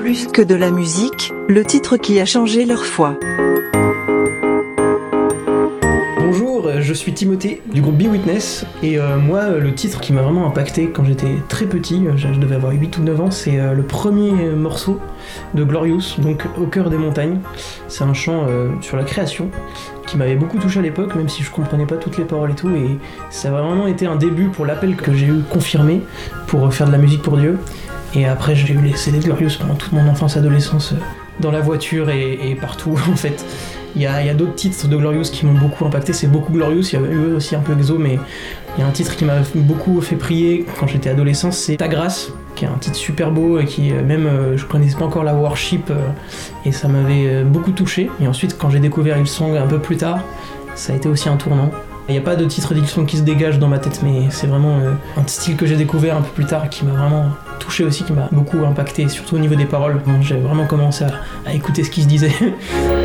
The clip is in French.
Plus que de la musique, le titre qui a changé leur foi. Bonjour, euh, je suis Timothée du groupe Be Witness et euh, moi euh, le titre qui m'a vraiment impacté quand j'étais très petit, je, je devais avoir 8 ou 9 ans, c'est euh, le premier morceau de Glorious, donc Au cœur des montagnes. C'est un chant euh, sur la création qui m'avait beaucoup touché à l'époque, même si je comprenais pas toutes les paroles et tout, et ça a vraiment été un début pour l'appel que j'ai eu confirmé pour euh, faire de la musique pour Dieu. Et après j'ai eu les CD de Glorious pendant toute mon enfance, adolescence, euh, dans la voiture et, partout en fait. Il y a, d'autres titres de Glorious qui m'ont beaucoup impacté, c'est beaucoup Glorious, il y a eu aussi un peu Exo, mais il y a un titre qui m'a beaucoup fait prier quand j'étais adolescent, c'est Ta Grâce, qui est un titre super beau et qui, euh, même, euh, je connaissais pas encore la worship, et ça m'avait beaucoup touché. Et ensuite, quand j'ai découvert Hillsong un peu plus tard, ça a été aussi un tournant. Il n'y a pas de titre d'Hillsong qui se dégage dans ma tête, mais c'est vraiment un style que j'ai découvert un peu plus tard qui m'a vraiment aussi, qui m'a beaucoup impacté, surtout au niveau des paroles. J'ai vraiment commencé à écouter ce qui se disait.